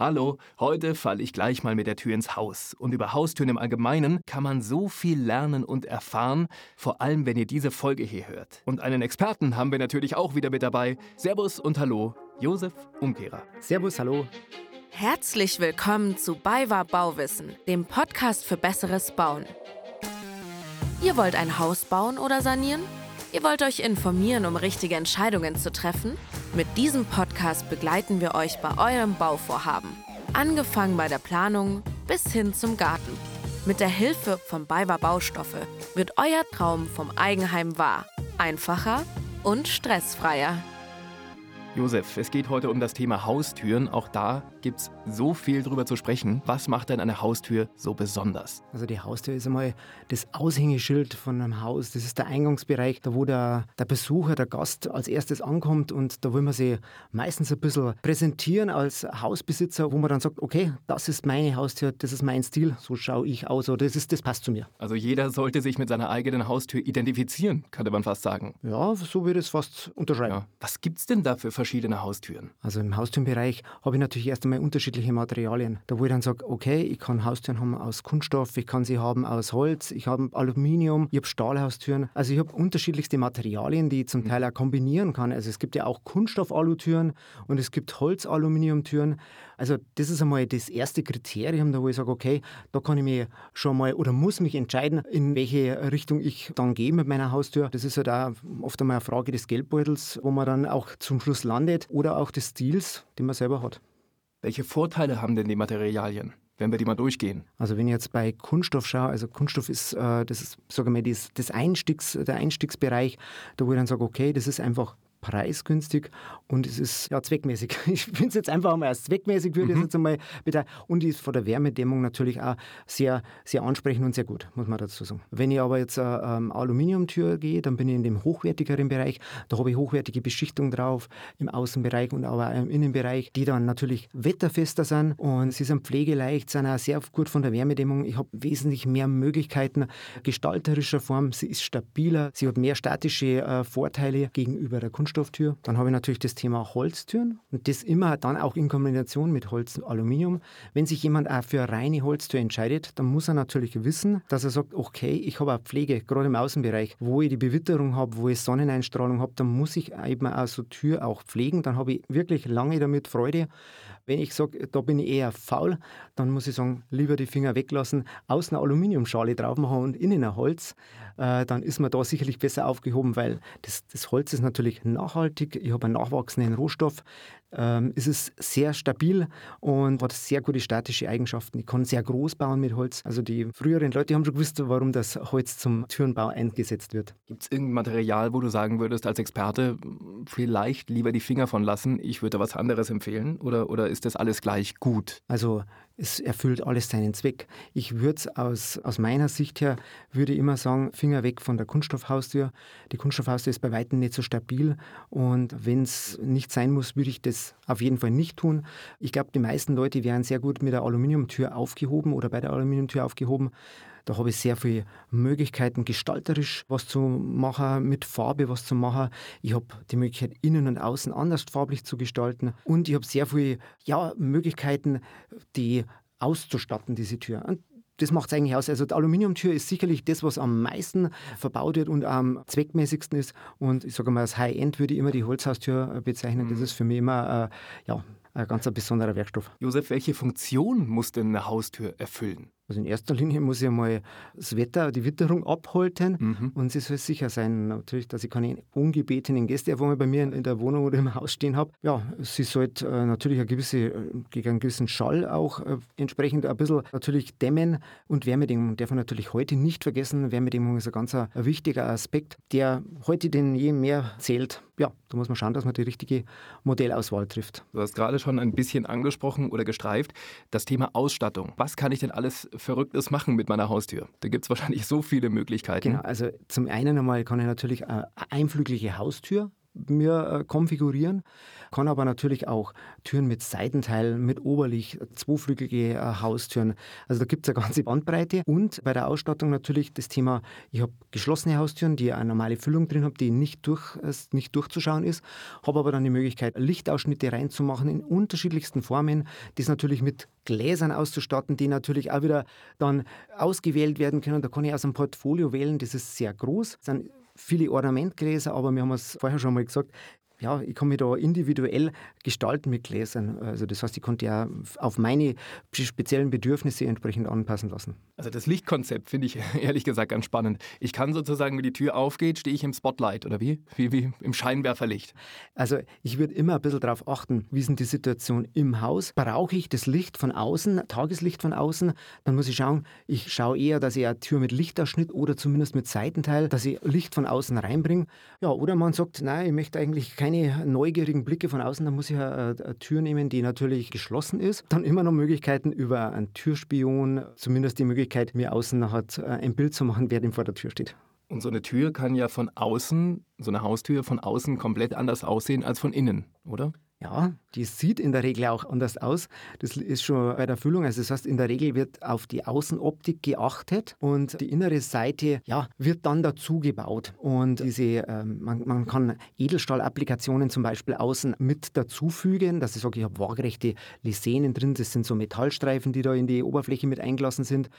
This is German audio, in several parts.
Hallo, heute falle ich gleich mal mit der Tür ins Haus. Und über Haustüren im Allgemeinen kann man so viel lernen und erfahren, vor allem wenn ihr diese Folge hier hört. Und einen Experten haben wir natürlich auch wieder mit dabei. Servus und Hallo, Josef Umkehrer. Servus, hallo. Herzlich willkommen zu BayWa Bauwissen, dem Podcast für besseres Bauen. Ihr wollt ein Haus bauen oder sanieren? Ihr wollt euch informieren, um richtige Entscheidungen zu treffen? Mit diesem Podcast begleiten wir euch bei eurem Bauvorhaben. Angefangen bei der Planung bis hin zum Garten. Mit der Hilfe von BayWa Baustoffe wird euer Traum vom Eigenheim wahr. Einfacher und stressfreier. Josef, es geht heute um das Thema Haustüren. Auch da gibt es so viel drüber zu sprechen. Was macht denn eine Haustür so besonders? Also die Haustür ist einmal das Aushängeschild von einem Haus. Das ist der Eingangsbereich, da wo der, der Besucher, der Gast als erstes ankommt und da will man sich meistens ein bisschen präsentieren als Hausbesitzer, wo man dann sagt, okay, das ist meine Haustür, das ist mein Stil, so schaue ich aus oder das, ist, das passt zu mir. Also jeder sollte sich mit seiner eigenen Haustür identifizieren, könnte man fast sagen. Ja, so würde ich es fast unterschreiben. Ja. Was gibt es denn da für verschiedene Haustüren? Also im Haustürenbereich habe ich natürlich erst einmal unterschiedliche Materialien. Da wo ich dann sage, okay, ich kann Haustüren haben aus Kunststoff, ich kann sie haben aus Holz, ich habe Aluminium, ich habe Stahlhaustüren. Also ich habe unterschiedlichste Materialien, die ich zum mhm. Teil auch kombinieren kann. Also es gibt ja auch Kunststoff-Alutüren und es gibt Holz-Aluminiumtüren. Also das ist einmal das erste Kriterium, da wo ich sage, okay, da kann ich mich schon mal oder muss mich entscheiden, in welche Richtung ich dann gehe mit meiner Haustür. Das ist halt auch oft einmal eine Frage des Geldbeutels, wo man dann auch zum Schluss landet oder auch des Stils, den man selber hat. Welche Vorteile haben denn die Materialien? wenn wir die mal durchgehen. Also wenn ich jetzt bei Kunststoff schaue, also Kunststoff ist, äh, das ist, sagen wir, das, das Einstiegs, der Einstiegsbereich, da wo ich dann sage, okay, das ist einfach preisgünstig und es ist ja zweckmäßig. Ich finde es jetzt einfach mal als zweckmäßig, würde mhm. ich jetzt einmal bitte. Und ist von der Wärmedämmung natürlich auch sehr, sehr ansprechend und sehr gut, muss man dazu sagen. Wenn ich aber jetzt äh, ähm, Aluminiumtür gehe, dann bin ich in dem hochwertigeren Bereich. Da habe ich hochwertige Beschichtung drauf im Außenbereich und aber im Innenbereich, die dann natürlich wetterfester sind und sie sind pflegeleicht, sind auch sehr gut von der Wärmedämmung. Ich habe wesentlich mehr Möglichkeiten gestalterischer Form. Sie ist stabiler, sie hat mehr statische äh, Vorteile gegenüber der Kunststoff. Kunststofftür. Dann habe ich natürlich das Thema Holztüren und das immer dann auch in Kombination mit Holz und Aluminium. Wenn sich jemand auch für eine reine Holztür entscheidet, dann muss er natürlich wissen, dass er sagt, okay, ich habe auch Pflege, gerade im Außenbereich, wo ich die Bewitterung habe, wo ich Sonneneinstrahlung habe, dann muss ich eben auch so Tür auch pflegen. Dann habe ich wirklich lange damit Freude. Wenn ich sage, da bin ich eher faul, dann muss ich sagen, lieber die Finger weglassen, außen eine Aluminiumschale drauf machen und innen ein Holz, äh, dann ist man da sicherlich besser aufgehoben, weil das, das Holz ist natürlich nachhaltig, ich habe einen nachwachsenden Rohstoff, ähm, es ist sehr stabil und hat sehr gute statische Eigenschaften. Ich kann sehr groß bauen mit Holz. Also die früheren Leute haben schon gewusst, warum das Holz zum Türenbau eingesetzt wird. Gibt es irgendein Material, wo du sagen würdest als Experte, vielleicht lieber die Finger von lassen, ich würde was anderes empfehlen? Oder, oder ist das alles gleich gut? Also es erfüllt alles seinen Zweck. Ich würde aus, aus meiner Sicht her, würde immer sagen, Finger weg von der Kunststoffhaustür. Die Kunststoffhaustür ist bei weitem nicht so stabil und wenn es nicht sein muss, würde ich das auf jeden Fall nicht tun. Ich glaube, die meisten Leute wären sehr gut mit der Aluminiumtür aufgehoben oder bei der Aluminiumtür aufgehoben. Da habe ich sehr viele Möglichkeiten, gestalterisch was zu machen, mit Farbe was zu machen. Ich habe die Möglichkeit, innen und außen anders farblich zu gestalten. Und ich habe sehr viele ja, Möglichkeiten, die auszustatten, diese Tür. Und das macht es eigentlich aus. Also die Aluminiumtür ist sicherlich das, was am meisten verbaut wird und am zweckmäßigsten ist. Und ich sage mal, als High-End würde ich immer die Holzhaustür bezeichnen. Das mhm. ist für mich immer äh, ja, ein ganz besonderer Werkstoff. Josef, welche Funktion muss denn eine Haustür erfüllen? Also in erster Linie muss ich einmal das Wetter, die Witterung abhalten mhm. und es soll sicher sein, natürlich, dass ich keine ungebetenen Gäste einmal bei mir in der Wohnung oder im Haus stehen habe. Ja, sie sollte äh, natürlich eine gewisse, äh, gegen einen gewissen Schall auch äh, entsprechend ein bisschen natürlich dämmen und Wärmedämmung darf man natürlich heute nicht vergessen. Wärmedämmung ist ein ganz ein wichtiger Aspekt, der heute denn je mehr zählt. Ja, da muss man schauen, dass man die richtige Modellauswahl trifft. Du hast gerade schon ein bisschen angesprochen oder gestreift, das Thema Ausstattung. Was kann ich denn alles Verrücktes machen mit meiner Haustür? Da gibt es wahrscheinlich so viele Möglichkeiten. Genau, also zum einen einmal kann ich natürlich eine einflügelige Haustür mir äh, konfigurieren. Kann aber natürlich auch Türen mit Seitenteilen, mit Oberlicht, zweiflügelige äh, Haustüren. Also da gibt es eine ganze Bandbreite. Und bei der Ausstattung natürlich das Thema, ich habe geschlossene Haustüren, die eine normale Füllung drin haben, die nicht, durch, äh, nicht durchzuschauen ist, habe aber dann die Möglichkeit, Lichtausschnitte reinzumachen in unterschiedlichsten Formen, das natürlich mit Gläsern auszustatten, die natürlich auch wieder dann ausgewählt werden können. Da kann ich aus einem Portfolio wählen, das ist sehr groß. Das sind viele Ornamentgläser, aber wir haben es vorher schon mal gesagt, ja, ich kann mich da individuell gestalten mit Gläsern. Also das heißt, ich konnte ja auf meine speziellen Bedürfnisse entsprechend anpassen lassen. Also das Lichtkonzept finde ich ehrlich gesagt ganz spannend. Ich kann sozusagen, wenn die Tür aufgeht, stehe ich im Spotlight oder wie? Wie, wie im Scheinwerferlicht. Also ich würde immer ein bisschen darauf achten, wie ist denn die Situation im Haus? Brauche ich das Licht von außen, Tageslicht von außen? Dann muss ich schauen, ich schaue eher, dass ich eine Tür mit Lichtausschnitt oder zumindest mit Seitenteil, dass ich Licht von außen reinbringe. Ja, oder man sagt, nein, ich möchte eigentlich kein keine neugierigen Blicke von außen, dann muss ich eine, eine, Tür nehmen, die natürlich geschlossen ist. Dann immer noch Möglichkeiten über einen Türspion, zumindest die Möglichkeit, mir außen hat, äh, ein Bild zu machen, wer dem vor der Tür steht. Und so eine Tür kann ja von außen, so eine Haustür von außen komplett anders aussehen als von innen, oder? Ja, die sieht in der Regel auch anders aus. Das ist schon bei der Füllung. Also das heißt, in der Regel wird auf die Außenoptik geachtet und die innere Seite ja, wird dann dazu gebaut. Und diese, ähm, man, man, kann Edelstahlapplikationen zum Beispiel außen mit dazufügen, dass ich sage, ich habe waagerechte Lisenen drin. Das sind so Metallstreifen, die da in die Oberfläche mit eingelassen sind,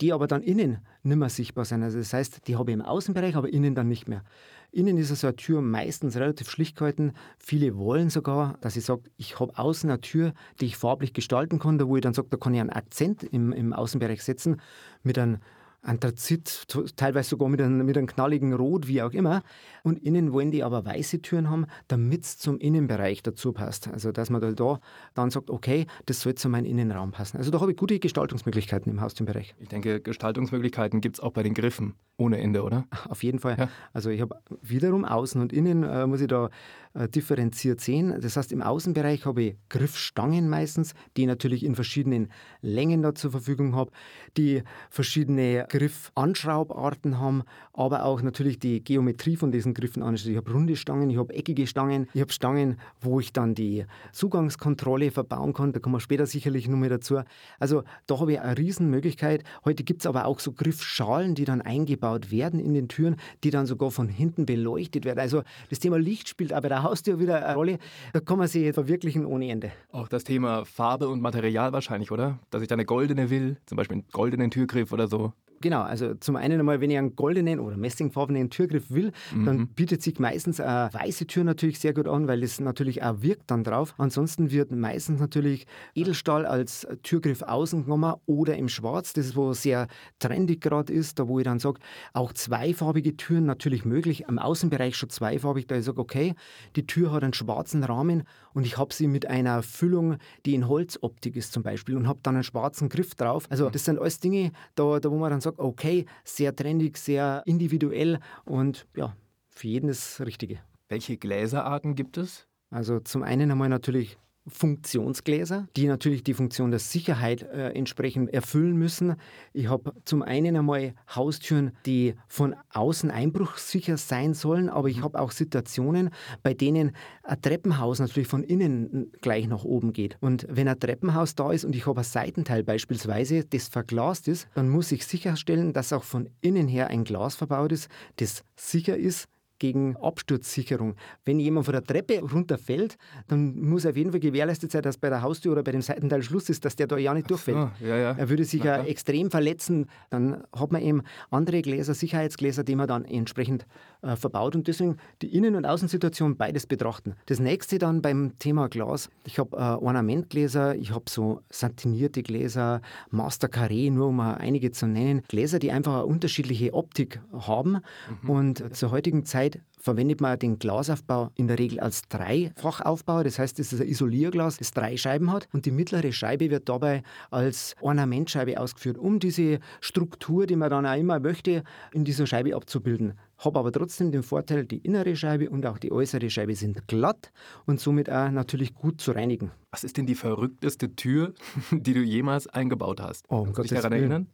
die aber dann innen nicht mehr sichtbar sind. Also das heißt, die habe ich im Außenbereich, aber innen dann nicht mehr. Innen ist so eine Tür meistens relativ schlicht gehalten. Viele wollen sogar, dass ich sage, ich habe außen eine Tür, die ich farblich gestalten kann, da wo ich dann sage, da kann ich einen Akzent im, im Außenbereich setzen mit einem Anthrazit, teilweise sogar mit einem, mit einem knalligen Rot, wie auch immer. Und innen wollen die aber weiße Türen haben, damit es zum Innenbereich dazu passt. Also, dass man da, da dann sagt, okay, das soll zu meinem Innenraum passen. Also, da habe ich gute Gestaltungsmöglichkeiten im Haustürbereich. Ich denke, Gestaltungsmöglichkeiten gibt es auch bei den Griffen ohne Ende, oder? Auf jeden Fall. Ja. Also, ich habe wiederum außen und innen, äh, muss ich da äh, differenziert sehen. Das heißt, im Außenbereich habe ich Griffstangen meistens, die ich natürlich in verschiedenen Längen da zur Verfügung habe, die verschiedene Griffanschraubarten haben, aber auch natürlich die Geometrie von diesen Griffen an. Also ich habe runde Stangen, ich habe eckige Stangen, ich habe Stangen, wo ich dann die Zugangskontrolle verbauen kann. Da kommen wir später sicherlich noch mehr dazu. Also da habe ich eine Riesenmöglichkeit. Heute gibt es aber auch so Griffschalen, die dann eingebaut werden in den Türen, die dann sogar von hinten beleuchtet werden. Also das Thema Licht spielt bei der Haustür wieder eine Rolle. Da kann man sich verwirklichen ohne Ende. Auch das Thema Farbe und Material wahrscheinlich, oder? Dass ich da eine goldene will, zum Beispiel einen goldenen Türgriff oder so. Genau, also zum einen einmal, wenn ich einen goldenen oder messingfarbenen Türgriff will, mhm. dann bietet sich meistens eine weiße Tür natürlich sehr gut an, weil es natürlich auch wirkt dann drauf. Ansonsten wird meistens natürlich Edelstahl als Türgriff außen genommen oder im Schwarz, das ist wo sehr trendig gerade ist, da wo ich dann sage, auch zweifarbige Türen natürlich möglich, am Außenbereich schon zweifarbig, da ich sage, okay, die Tür hat einen schwarzen Rahmen und ich habe sie mit einer Füllung, die in Holzoptik ist zum Beispiel und habe dann einen schwarzen Griff drauf. Also das sind alles Dinge, da, da wo man dann sagt, okay, sehr trendig, sehr individuell und ja, für jeden das Richtige. Welche Gläserarten gibt es? Also zum einen einmal natürlich Funktionsgläser, die natürlich die Funktion der Sicherheit äh, entsprechend erfüllen müssen. Ich habe zum einen einmal Haustüren, die von außen einbruchsicher sein sollen, aber ich habe auch Situationen, bei denen ein Treppenhaus natürlich von innen gleich nach oben geht. Und wenn ein Treppenhaus da ist und ich habe ein Seitenteil beispielsweise, das verglast ist, dann muss ich sicherstellen, dass auch von innen her ein Glas verbaut ist, das sicher ist, gegen Absturzsicherung. Wenn jemand von der Treppe runterfällt, dann muss auf jeden Fall gewährleistet sein, dass bei der Haustür oder bei dem Seitenteil Schluss ist, dass der da ja nicht durchfällt. So, ja, ja. Er würde sich ja extrem verletzen. Dann hat man eben andere Gläser, Sicherheitsgläser, die man dann entsprechend äh, verbaut und deswegen die Innen- und Außensituation beides betrachten. Das nächste dann beim Thema Glas. Ich habe äh, Ornamentgläser, ich habe so satinierte Gläser, Master Carré, nur um einige zu nennen. Gläser, die einfach eine unterschiedliche Optik haben mhm. und zur heutigen Zeit Zeit verwendet man den Glasaufbau in der Regel als Dreifachaufbau. Das heißt, es ist ein Isolierglas, das drei Scheiben hat und die mittlere Scheibe wird dabei als Ornamentscheibe ausgeführt, um diese Struktur, die man dann auch immer möchte, in dieser Scheibe abzubilden. Habe aber trotzdem den Vorteil, die innere Scheibe und auch die äußere Scheibe sind glatt und somit auch natürlich gut zu reinigen. Was ist denn die verrückteste Tür, die du jemals eingebaut hast? Oh, um Kannst du dich daran erinnern?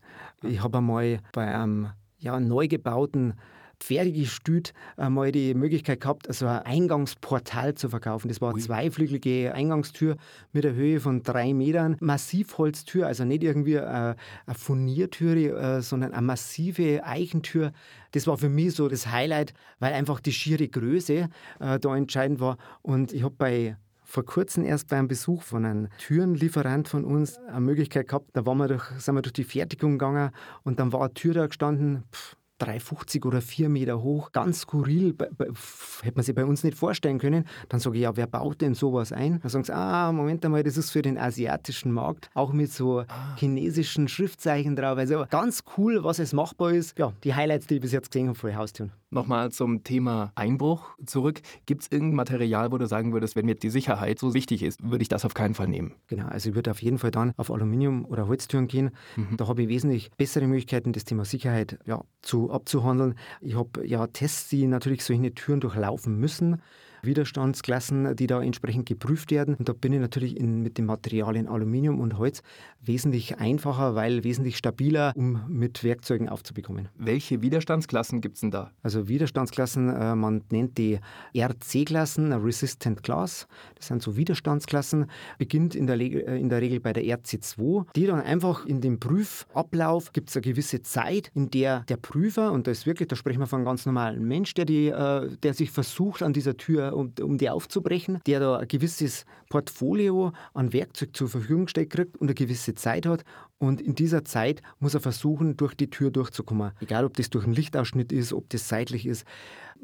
Ich habe einmal bei einem ja, neu gebauten fertiggestüt mal die Möglichkeit gehabt, also ein Eingangsportal zu verkaufen. Das war eine zweiflügelige Eingangstür mit einer Höhe von drei Metern. Massivholztür, also nicht irgendwie eine, eine Furniertüre, sondern eine massive Eichentür. Das war für mich so das Highlight, weil einfach die schiere Größe äh, da entscheidend war. Und ich habe bei vor kurzem erst beim Besuch von einem Türenlieferant von uns eine Möglichkeit gehabt. Da waren wir durch, sind wir durch die Fertigung gegangen und dann war eine Tür da gestanden, pff, 3,50 oder 4 Meter hoch, ganz skurril, hätte man sich bei uns nicht vorstellen können. Dann sage ich, ja, wer baut denn sowas ein? Dann sagen sie, ah, Moment einmal, das ist für den asiatischen Markt, auch mit so ah. chinesischen Schriftzeichen drauf. Also ganz cool, was es machbar ist. Ja, die Highlights, die ich bis jetzt gesehen habe für Haustüren. Nochmal zum Thema Einbruch zurück. Gibt es irgendein Material, wo du sagen würdest, wenn mir die Sicherheit so wichtig ist, würde ich das auf keinen Fall nehmen? Genau, also ich würde auf jeden Fall dann auf Aluminium- oder Holztüren gehen. Mhm. Da habe ich wesentlich bessere Möglichkeiten, das Thema Sicherheit ja, zu, abzuhandeln. Ich habe ja Tests, die natürlich solche Türen durchlaufen müssen. Widerstandsklassen, die da entsprechend geprüft werden. Und da bin ich natürlich in, mit den Materialien Aluminium und Holz wesentlich einfacher, weil wesentlich stabiler, um mit Werkzeugen aufzubekommen. Welche Widerstandsklassen gibt es denn da? Also Widerstandsklassen, äh, man nennt die RC-Klassen, Resistant Class. Das sind so Widerstandsklassen, beginnt in der, äh, in der Regel bei der RC2, die dann einfach in dem Prüfablauf gibt es eine gewisse Zeit, in der der Prüfer, und da ist wirklich, da sprechen wir von einem ganz normalen Mensch, der, die, äh, der sich versucht, an dieser Tür um, um die aufzubrechen, der da ein gewisses Portfolio an Werkzeug zur Verfügung gestellt kriegt und eine gewisse Zeit hat. Und in dieser Zeit muss er versuchen, durch die Tür durchzukommen. Egal, ob das durch einen Lichtausschnitt ist, ob das seitlich ist.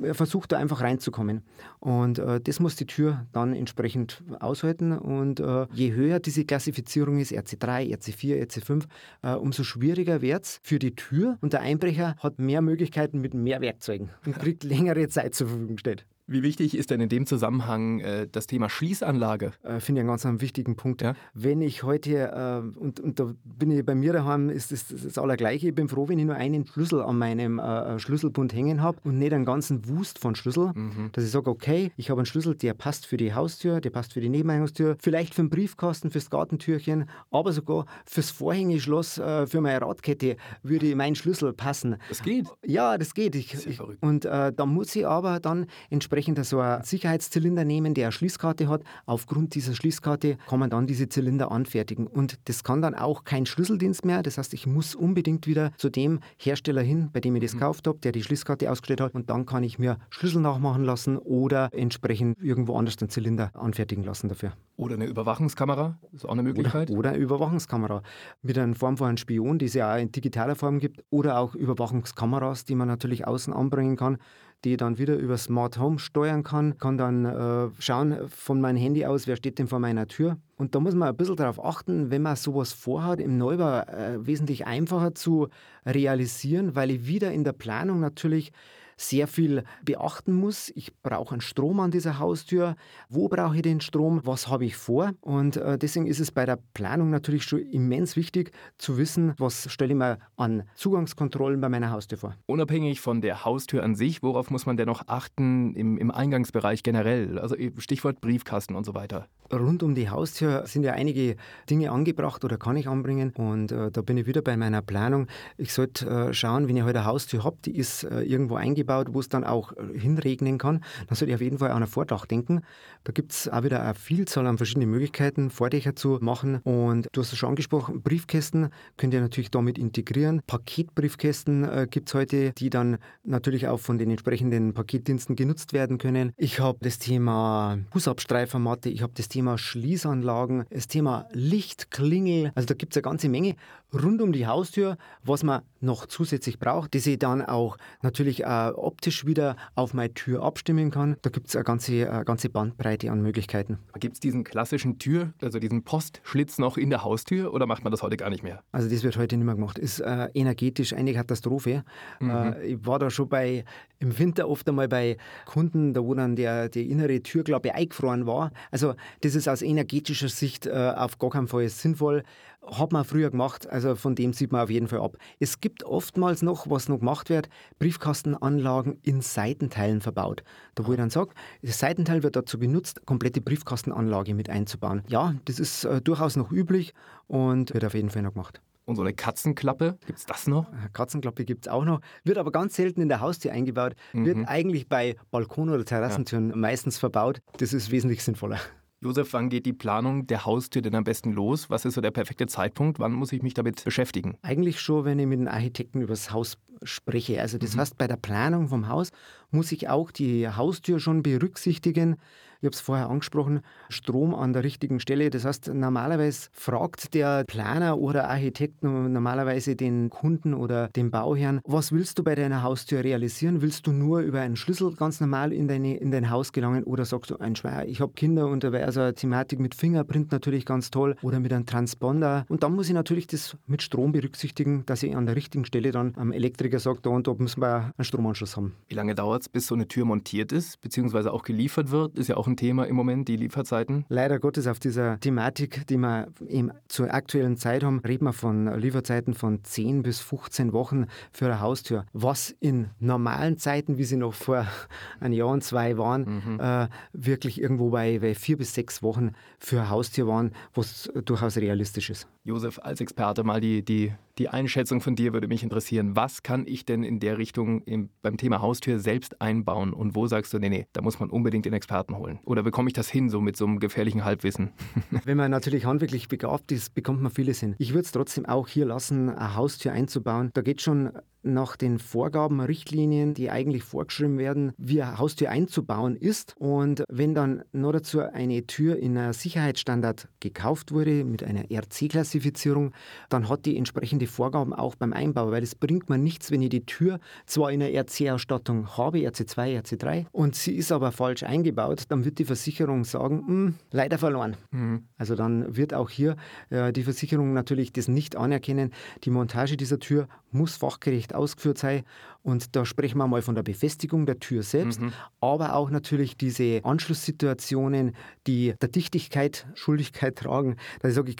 Er versucht da einfach reinzukommen. Und äh, das muss die Tür dann entsprechend aushalten. Und äh, je höher diese Klassifizierung ist, RC3, RC4, RC5, äh, umso schwieriger wird es für die Tür. Und der Einbrecher hat mehr Möglichkeiten mit mehr Werkzeugen und kriegt längere Zeit zur Verfügung gestellt. Wie wichtig ist denn in dem Zusammenhang äh, das Thema Schließanlage? Äh, Finde ich einen ganz einen wichtigen Punkt. Ja? Wenn ich heute, äh, und, und da bin ich bei mir daheim, ist das, das, das Allergleiche. Ich bin froh, wenn ich nur einen Schlüssel an meinem äh, Schlüsselbund hängen habe und nicht einen ganzen Wust von Schlüssel. Mhm. Dass ich sage, okay, ich habe einen Schlüssel, der passt für die Haustür, der passt für die Nebeneingangstür, vielleicht für den Briefkasten, fürs Gartentürchen, aber sogar fürs Vorhängeschloss, äh, für meine Radkette würde mein Schlüssel passen. Das geht? Ja, das geht. Ich, das ich, und äh, da muss ich aber dann entsprechend entsprechend so einen Sicherheitszylinder nehmen, der eine Schließkarte hat. Aufgrund dieser Schließkarte kann man dann diese Zylinder anfertigen. Und das kann dann auch kein Schlüsseldienst mehr. Das heißt, ich muss unbedingt wieder zu dem Hersteller hin, bei dem ich das mhm. gekauft habe, der die Schließkarte ausgestellt hat. Und dann kann ich mir Schlüssel nachmachen lassen oder entsprechend irgendwo anders den Zylinder anfertigen lassen dafür. Oder eine Überwachungskamera, das ist auch eine Möglichkeit. Oder, oder eine Überwachungskamera mit einer Form von einem Spion, die es ja auch in digitaler Form gibt. Oder auch Überwachungskameras, die man natürlich außen anbringen kann die dann wieder über Smart Home steuern kann, kann dann äh, schauen von meinem Handy aus, wer steht denn vor meiner Tür. Und da muss man ein bisschen darauf achten, wenn man sowas vorhat, im Neubau äh, wesentlich einfacher zu realisieren, weil ich wieder in der Planung natürlich sehr viel beachten muss. Ich brauche einen Strom an dieser Haustür. Wo brauche ich den Strom? Was habe ich vor? Und äh, deswegen ist es bei der Planung natürlich schon immens wichtig zu wissen, was stelle ich mir an Zugangskontrollen bei meiner Haustür vor. Unabhängig von der Haustür an sich, worauf muss man denn noch achten im, im Eingangsbereich generell? Also Stichwort Briefkasten und so weiter. Rund um die Haustür sind ja einige Dinge angebracht oder kann ich anbringen. Und äh, da bin ich wieder bei meiner Planung. Ich sollte äh, schauen, wenn ich heute eine Haustür habe, die ist äh, irgendwo eingebaut, wo es dann auch äh, hinregnen kann, dann sollte ich auf jeden Fall an ein Vordach denken. Da gibt es auch wieder eine Vielzahl an verschiedenen Möglichkeiten, Vordächer zu machen. Und du hast es schon angesprochen, Briefkästen könnt ihr natürlich damit integrieren. Paketbriefkästen äh, gibt es heute, die dann natürlich auch von den entsprechenden Paketdiensten genutzt werden können. Ich habe das Thema Fußabstreifermatte, ich habe das Thema Schließanlagen, das Thema Lichtklingel. Also da gibt es eine ganze Menge rund um die Haustür, was man noch zusätzlich braucht, das ich dann auch natürlich äh, optisch wieder auf meine Tür abstimmen kann. Da gibt es eine ganze, eine ganze Bandbreite an Möglichkeiten. Gibt es diesen klassischen Tür, also diesen Postschlitz noch in der Haustür oder macht man das heute gar nicht mehr? Also das wird heute nicht mehr gemacht. Ist äh, energetisch eine Katastrophe. Mhm. Äh, ich war da schon bei, im Winter oft einmal bei Kunden, da wo dann der, die innere Türklappe eingefroren war. Also das ist aus energetischer Sicht äh, auf gar keinen Fall sinnvoll. Hat man früher gemacht, also von dem sieht man auf jeden Fall ab. Es gibt oftmals noch, was noch gemacht wird, Briefkastenanlagen in Seitenteilen verbaut. Da wo ich dann sage, das Seitenteil wird dazu genutzt, komplette Briefkastenanlage mit einzubauen. Ja, das ist äh, durchaus noch üblich und wird auf jeden Fall noch gemacht. Und so eine Katzenklappe, gibt es das noch? Katzenklappe gibt es auch noch, wird aber ganz selten in der Haustür eingebaut, mhm. wird eigentlich bei Balkon- oder Terrassentüren ja. meistens verbaut. Das ist wesentlich sinnvoller. Josef, wann geht die Planung der Haustür denn am besten los? Was ist so der perfekte Zeitpunkt? Wann muss ich mich damit beschäftigen? Eigentlich schon, wenn ich mit den Architekten über das Haus spreche. Also das mhm. heißt, bei der Planung vom Haus muss ich auch die Haustür schon berücksichtigen. Ich habe es vorher angesprochen, Strom an der richtigen Stelle. Das heißt, normalerweise fragt der Planer oder Architekt normalerweise den Kunden oder den Bauherrn, was willst du bei deiner Haustür realisieren? Willst du nur über einen Schlüssel ganz normal in, deine, in dein Haus gelangen oder sagst du, ein Schwer, ich habe Kinder und da wäre also eine Thematik mit Fingerprint natürlich ganz toll oder mit einem Transponder. Und dann muss ich natürlich das mit Strom berücksichtigen, dass ich an der richtigen Stelle dann am Elektriker sage, da und da müssen wir einen Stromanschluss haben. Wie lange dauert es, bis so eine Tür montiert ist, beziehungsweise auch geliefert wird? Ist ja auch ein Thema im Moment, die Lieferzeiten. Leider Gottes auf dieser Thematik, die wir eben zur aktuellen Zeit haben, reden wir von Lieferzeiten von 10 bis 15 Wochen für eine Haustür. Was in normalen Zeiten, wie sie noch vor einem Jahr und zwei waren, mhm. äh, wirklich irgendwo bei, bei vier bis sechs Wochen für eine Haustür waren, was durchaus realistisch ist. Josef, als Experte mal die, die, die Einschätzung von dir würde mich interessieren. Was kann ich denn in der Richtung im, beim Thema Haustür selbst einbauen? Und wo sagst du, nee, nee, da muss man unbedingt den Experten holen? Oder bekomme ich das hin, so mit so einem gefährlichen Halbwissen? Wenn man natürlich handwerklich begabt ist, bekommt man vieles hin. Ich würde es trotzdem auch hier lassen, eine Haustür einzubauen. Da geht schon nach den Vorgaben, Richtlinien, die eigentlich vorgeschrieben werden, wie eine Haustür einzubauen ist. Und wenn dann noch dazu eine Tür in einer Sicherheitsstandard gekauft wurde, mit einer RC-Klassifizierung, dann hat die entsprechende Vorgaben auch beim Einbau, weil es bringt mir nichts, wenn ich die Tür zwar in einer RC-Ausstattung habe, RC2, RC3, und sie ist aber falsch eingebaut, dann wird die Versicherung sagen, hm, leider verloren. Mhm. Also dann wird auch hier äh, die Versicherung natürlich das nicht anerkennen. Die Montage dieser Tür muss fachgerecht ausgeführt sein. Und da sprechen wir mal von der Befestigung der Tür selbst, mhm. aber auch natürlich diese Anschlusssituationen, die der Dichtigkeit Schuldigkeit tragen. Da sage ich,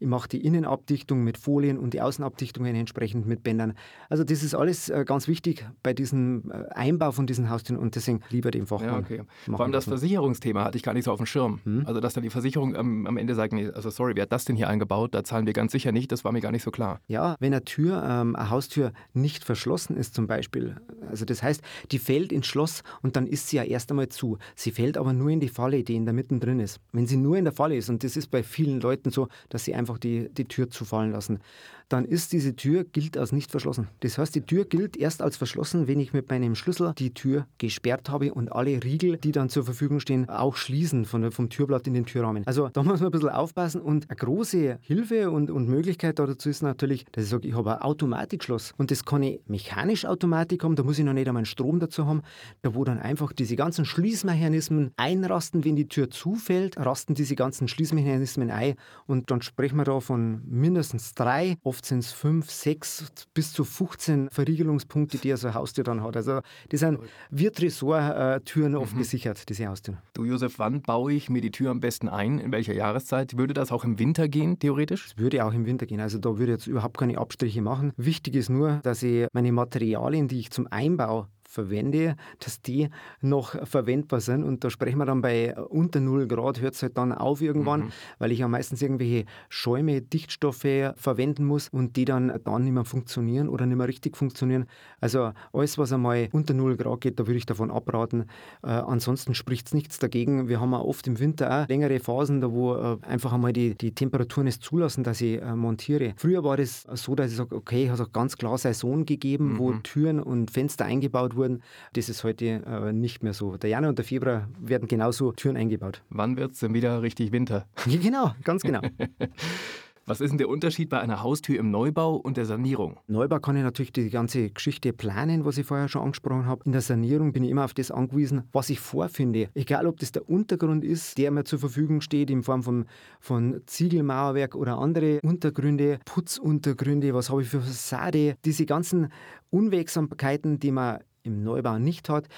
ich mache die Innenabdichtung mit Folien und die Außenabdichtungen entsprechend mit Bändern. Also das ist alles äh, ganz wichtig bei diesem äh, Einbau von diesen Haustüren und deswegen lieber dem Fachmann. Ja, okay. Vor allem das Versicherungsthema hatte ich gar nicht so auf dem Schirm. Mhm. Also dass dann die Versicherung ähm, am Ende sagt, nee, also sorry, wer hat das denn hier eingebaut? Da zahlen wir ganz sicher nicht. Das war mir gar nicht so klar. Ja, wenn eine Tür, ähm, eine Haustür nicht verschlossen ist zum Beispiel, also das heißt, die fällt ins Schloss und dann ist sie ja erst einmal zu. Sie fällt aber nur in die Falle, die in der Mitte drin ist. Wenn sie nur in der Falle ist, und das ist bei vielen Leuten so, dass sie einfach die, die Tür zufallen lassen, dann ist diese Tür gilt als nicht verschlossen. Das heißt, die Tür gilt erst als verschlossen, wenn ich mit meinem Schlüssel die Tür gesperrt habe und alle Riegel, die dann zur Verfügung stehen, auch schließen von, vom Türblatt in den Türrahmen. Also da muss man ein bisschen aufpassen und eine große Hilfe und, und Möglichkeit dazu ist natürlich, dass ich sage, ich habe ein Automatikschloss und das kann ich mechanisch Automatik haben, da muss ich noch nicht einmal einen Strom dazu haben, da wo dann einfach diese ganzen Schließmechanismen einrasten, wenn die Tür zufällt, rasten diese ganzen Schließmechanismen ein und dann sprechen wir da von mindestens drei, oft sind es fünf, sechs bis zu 15 Verriegelungspunkte, die so ein Haustür dann hat. Also das sind wie Tresortüren oft mhm. gesichert, diese Haustüren. Du Josef, wann baue ich mir die Tür am besten ein? In welcher Jahreszeit? Würde das auch im Winter gehen, theoretisch? Es würde auch im Winter gehen. Also da würde ich jetzt überhaupt keine Abstriche machen. Wichtig ist nur, dass ich meine Materialien, die ich zum Einbau verwende, dass die noch verwendbar sind. Und da sprechen wir dann bei unter 0 Grad, hört es halt dann auf irgendwann, mhm. weil ich ja meistens irgendwelche Schäume, Dichtstoffe verwenden muss und die dann dann nicht mehr funktionieren oder nicht mehr richtig funktionieren. Also alles, was einmal unter 0 Grad geht, da würde ich davon abraten. Äh, ansonsten spricht es nichts dagegen. Wir haben ja oft im Winter auch längere Phasen, da wo äh, einfach einmal die, die Temperaturen es zulassen, dass ich äh, montiere. Früher war das so, dass ich sage, okay, es hat ganz klar Saison gegeben, mhm. wo Türen und Fenster eingebaut wurden. Das ist heute äh, nicht mehr so. Der Januar und der Februar werden genauso Türen eingebaut. Wann wird es denn wieder richtig Winter? Ja, genau, ganz genau. Was ist denn der Unterschied bei einer Haustür im Neubau und der Sanierung? Neubau kann ich natürlich die ganze Geschichte planen, was ich vorher schon angesprochen habe. In der Sanierung bin ich immer auf das angewiesen, was ich vorfinde. Egal, ob das der Untergrund ist, der mir zur Verfügung steht in Form von, von Ziegelmauerwerk oder andere Untergründe, Putzuntergründe, was habe ich für Fassade. Diese ganzen Unwegsamkeiten, die man im Neubau nicht hat,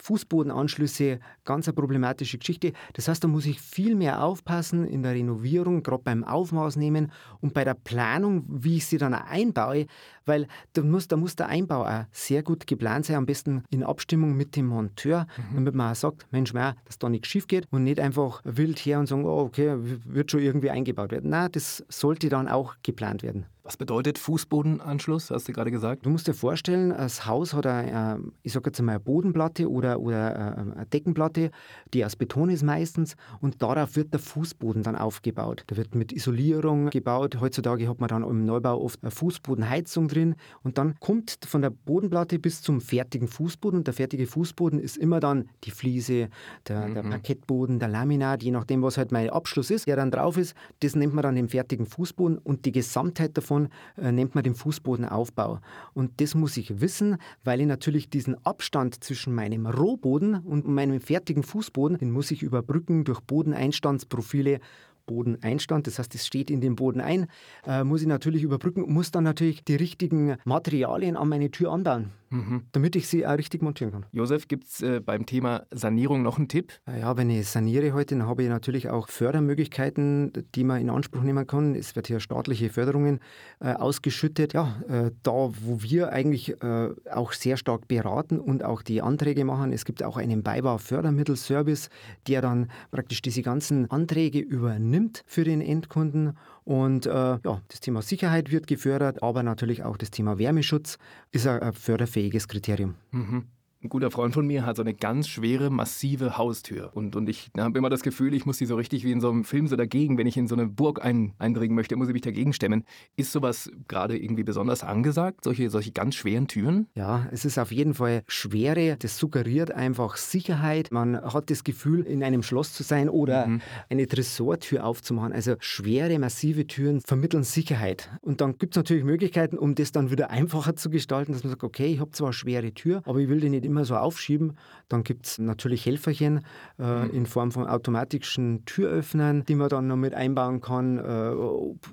Fußbodenanschlüsse, ganz eine problematische Geschichte. Das heißt, da muss ich viel mehr aufpassen in der Renovierung, gerade beim Aufmaß nehmen und bei der Planung, wie ich sie dann einbaue, weil da muss, da muss der Einbau auch sehr gut geplant sein, am besten in Abstimmung mit dem Monteur, mhm. damit man auch sagt, Mensch, mehr, dass da nichts schief geht und nicht einfach wild her und sagen, oh, okay, wird schon irgendwie eingebaut werden. Nein, das sollte dann auch geplant werden. Was bedeutet Fußbodenanschluss, hast du gerade gesagt? Du musst dir vorstellen, das Haus hat eine, äh, ich sag jetzt mal, eine Bodenplatte oder, oder äh, eine Deckenplatte, die aus Beton ist meistens und darauf wird der Fußboden dann aufgebaut. Da wird mit Isolierung gebaut. Heutzutage hat man dann im Neubau oft eine Fußbodenheizung drin und dann kommt von der Bodenplatte bis zum fertigen Fußboden und der fertige Fußboden ist immer dann die Fliese, der, mhm. der Parkettboden, der Laminat, je nachdem, was halt mein Abschluss ist, der dann drauf ist. Das nennt man dann den fertigen Fußboden und die Gesamtheit davon davon äh, nennt man den Fußbodenaufbau. Und das muss ich wissen, weil ich natürlich diesen Abstand zwischen meinem Rohboden und meinem fertigen Fußboden, den muss ich überbrücken durch Bodeneinstandsprofile Bodeneinstand, das heißt, es steht in den Boden ein, äh, muss ich natürlich überbrücken, muss dann natürlich die richtigen Materialien an meine Tür anbauen mhm. damit ich sie auch richtig montieren kann. Josef, gibt es äh, beim Thema Sanierung noch einen Tipp? Ja, wenn ich saniere heute, dann habe ich natürlich auch Fördermöglichkeiten, die man in Anspruch nehmen kann. Es wird hier staatliche Förderungen äh, ausgeschüttet. Ja, äh, da, wo wir eigentlich äh, auch sehr stark beraten und auch die Anträge machen, es gibt auch einen Beibau-Fördermittelservice, der dann praktisch diese ganzen Anträge übernimmt für den Endkunden und äh, ja, das Thema Sicherheit wird gefördert, aber natürlich auch das Thema Wärmeschutz ist ein förderfähiges Kriterium. Mhm. Ein guter Freund von mir hat so eine ganz schwere, massive Haustür. Und, und ich habe immer das Gefühl, ich muss die so richtig wie in so einem Film so dagegen, wenn ich in so eine Burg ein, eindringen möchte, muss ich mich dagegen stemmen. Ist sowas gerade irgendwie besonders angesagt, solche, solche ganz schweren Türen? Ja, es ist auf jeden Fall Schwere. Das suggeriert einfach Sicherheit. Man hat das Gefühl, in einem Schloss zu sein oder mhm. eine Tresortür aufzumachen. Also schwere, massive Türen vermitteln Sicherheit. Und dann gibt es natürlich Möglichkeiten, um das dann wieder einfacher zu gestalten, dass man sagt, okay, ich habe zwar eine schwere Tür, aber ich will die nicht immer so aufschieben. Dann gibt es natürlich Helferchen äh, mhm. in Form von automatischen Türöffnern, die man dann noch mit einbauen kann äh,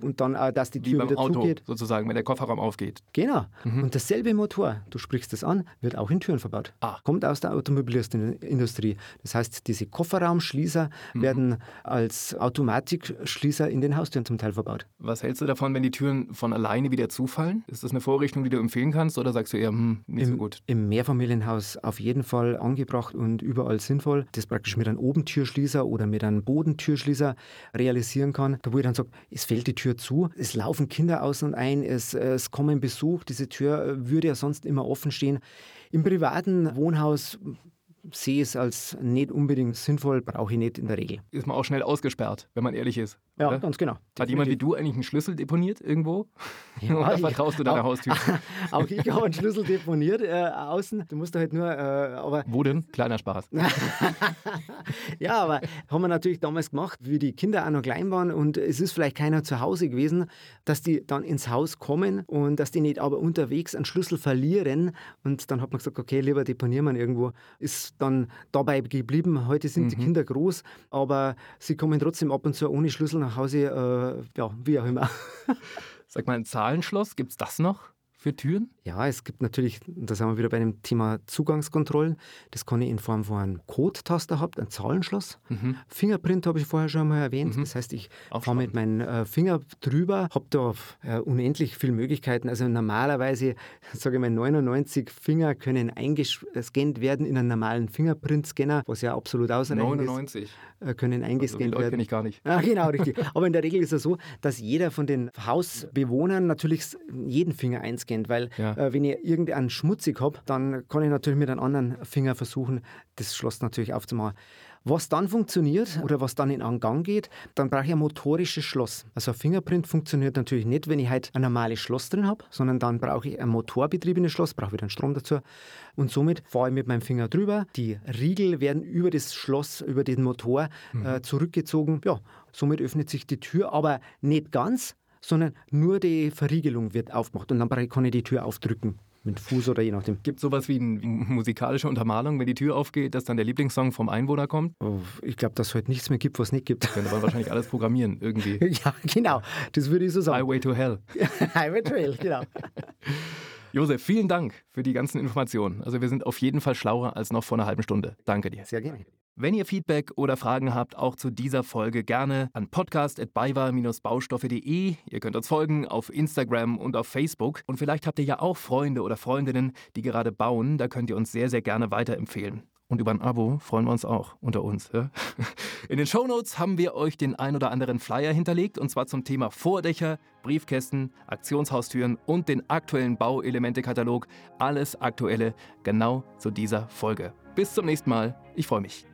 und dann auch, dass die Tür Wie wieder Auto, zugeht. sozusagen, wenn der Kofferraum aufgeht. Genau. Mhm. Und dasselbe Motor, du sprichst es an, wird auch in Türen verbaut. Ah. Kommt aus der Automobilindustrie. Das heißt, diese Kofferraumschließer mhm. werden als Automatikschließer in den Haustüren zum Teil verbaut. Was hältst du davon, wenn die Türen von alleine wieder zufallen? Ist das eine Vorrichtung, die du empfehlen kannst oder sagst du eher, hm, nicht Im, so gut? Im Mehrfamilien Mehrfamilienhaus auf jeden Fall angebracht und überall sinnvoll, das praktisch mit einem Obentürschließer oder mit einem Bodentürschließer realisieren kann. Da wo ich dann sage, es fällt die Tür zu, es laufen Kinder aus und ein, es, es kommen Besuch, diese Tür würde ja sonst immer offen stehen. Im privaten Wohnhaus sehe es als nicht unbedingt sinnvoll, brauche ich nicht in der Regel. Ist man auch schnell ausgesperrt, wenn man ehrlich ist. Ja, oder? ganz genau. Hat definitiv. jemand wie du eigentlich einen Schlüssel deponiert irgendwo? Ja, oder vertraust du deiner auch, Haustür? auch ich habe einen Schlüssel deponiert äh, außen. Du musst halt nur. Äh, aber Wo denn? Kleiner Spaß. ja, aber haben wir natürlich damals gemacht, wie die Kinder auch noch klein waren und es ist vielleicht keiner zu Hause gewesen, dass die dann ins Haus kommen und dass die nicht aber unterwegs einen Schlüssel verlieren. Und dann hat man gesagt, okay, lieber deponieren wir irgendwo. Ist dann dabei geblieben. Heute sind mhm. die Kinder groß, aber sie kommen trotzdem ab und zu ohne Schlüssel nach Hause, äh, ja, wie auch immer. Sag mal, ein Zahlenschloss, gibt es das noch? für Türen? Ja, es gibt natürlich, da sind wir wieder bei dem Thema Zugangskontrollen. Das kann ich in Form von einem Code-Taster haben, ein Zahlenschloss. Mhm. Fingerprint habe ich vorher schon mal erwähnt. Mhm. Das heißt, ich fahre mit meinem äh, Finger drüber, habe da äh, unendlich viele Möglichkeiten. Also normalerweise, sage ich mal, 99 Finger können eingescannt werden in einen normalen Fingerprint-Scanner, was ja absolut ausreichend 99. ist. Äh, können eingescannt also werden. kenne ich gar nicht. Ah, genau, richtig. Aber in der Regel ist es so, dass jeder von den Hausbewohnern natürlich jeden Finger einscannt weil ja. Äh, wenn ich irgendeinen schmutzig habe, dann kann ich natürlich mit einem anderen Finger versuchen, das Schloss natürlich aufzumachen. Was dann funktioniert oder was dann in Angang geht, dann brauche ich ein motorisches Schloss. Also ein Fingerprint funktioniert natürlich nicht, wenn ich halt ein normales Schloss drin habe, sondern dann brauche ich ein motorbetriebenes Schloss, brauche wieder einen Strom dazu. Und somit fahre ich mit meinem Finger drüber. Die Riegel werden über das Schloss, über den Motor mhm. äh, zurückgezogen. Ja, somit öffnet sich die Tür, aber nicht ganz, sondern nur die Verriegelung wird aufgemacht und dann kann ich die Tür aufdrücken. Mit Fuß oder je nachdem. Gibt es sowas wie eine musikalische Untermalung, wenn die Tür aufgeht, dass dann der Lieblingssong vom Einwohner kommt? Oh, ich glaube, dass es heute nichts mehr gibt, was es nicht gibt. Könnte man wahrscheinlich alles programmieren, irgendwie. ja, genau. Das würde ich so sagen. Highway to Hell. Highway to Hell, genau. Josef, vielen Dank für die ganzen Informationen. Also wir sind auf jeden Fall schlauer als noch vor einer halben Stunde. Danke dir. Sehr gerne. Wenn ihr Feedback oder Fragen habt, auch zu dieser Folge gerne an podcast.baywa-baustoffe.de. Ihr könnt uns folgen auf Instagram und auf Facebook. Und vielleicht habt ihr ja auch Freunde oder Freundinnen, die gerade bauen. Da könnt ihr uns sehr, sehr gerne weiterempfehlen. Und über ein Abo freuen wir uns auch unter uns. Ja? In den Shownotes haben wir euch den ein oder anderen Flyer hinterlegt und zwar zum Thema Vordächer, Briefkästen, Aktionshaustüren und den aktuellen Bauelemente-Katalog. Alles Aktuelle genau zu dieser Folge. Bis zum nächsten Mal. Ich freue mich.